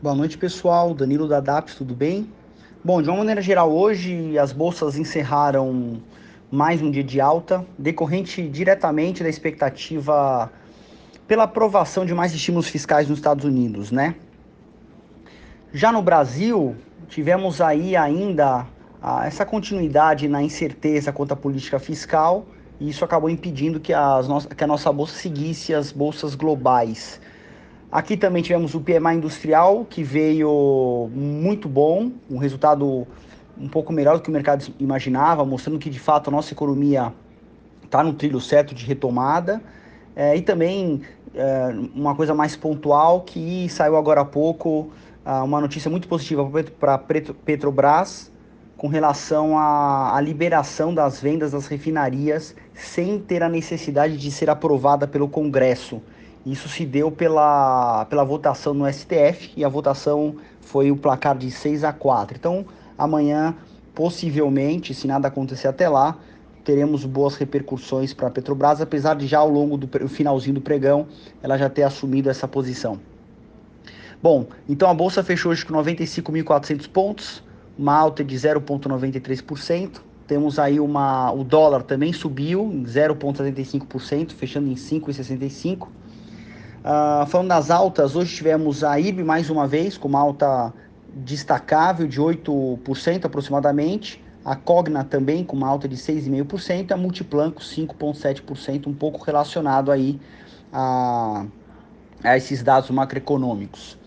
Boa noite, pessoal. Danilo da DAPS, tudo bem? Bom, de uma maneira geral, hoje as bolsas encerraram mais um dia de alta, decorrente diretamente da expectativa pela aprovação de mais estímulos fiscais nos Estados Unidos, né? Já no Brasil, tivemos aí ainda ah, essa continuidade na incerteza quanto à política fiscal, e isso acabou impedindo que, as no... que a nossa bolsa seguisse as bolsas globais. Aqui também tivemos o PMI industrial, que veio muito bom, um resultado um pouco melhor do que o mercado imaginava, mostrando que de fato a nossa economia está no trilho certo de retomada. É, e também é, uma coisa mais pontual que saiu agora há pouco, uma notícia muito positiva para Petrobras com relação à, à liberação das vendas das refinarias sem ter a necessidade de ser aprovada pelo Congresso. Isso se deu pela, pela votação no STF e a votação foi o placar de 6 a 4. Então, amanhã, possivelmente, se nada acontecer até lá, teremos boas repercussões para a Petrobras, apesar de já ao longo do finalzinho do pregão ela já ter assumido essa posição. Bom, então a bolsa fechou hoje com 95.400 pontos, uma alta de 0,93%. Temos aí uma. O dólar também subiu em 0,75%, fechando em 5,65%. Uh, falando das altas, hoje tivemos a IRB mais uma vez, com uma alta destacável de 8% aproximadamente. A Cogna também com uma alta de 6,5%. A Multiplan com 5,7%, um pouco relacionado aí a, a esses dados macroeconômicos.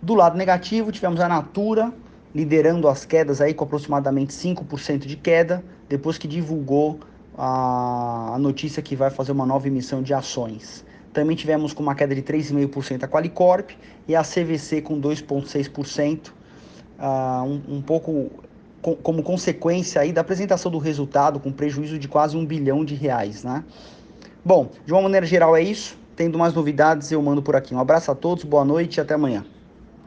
Do lado negativo, tivemos a Natura liderando as quedas aí com aproximadamente 5% de queda, depois que divulgou a, a notícia que vai fazer uma nova emissão de ações. Também tivemos com uma queda de 3,5% a Qualicorp e a CVC com 2,6%, uh, ah, um, um pouco com, como consequência aí da apresentação do resultado com prejuízo de quase um bilhão de reais, né? Bom, de uma maneira geral é isso. Tendo mais novidades eu mando por aqui. Um abraço a todos, boa noite e até amanhã.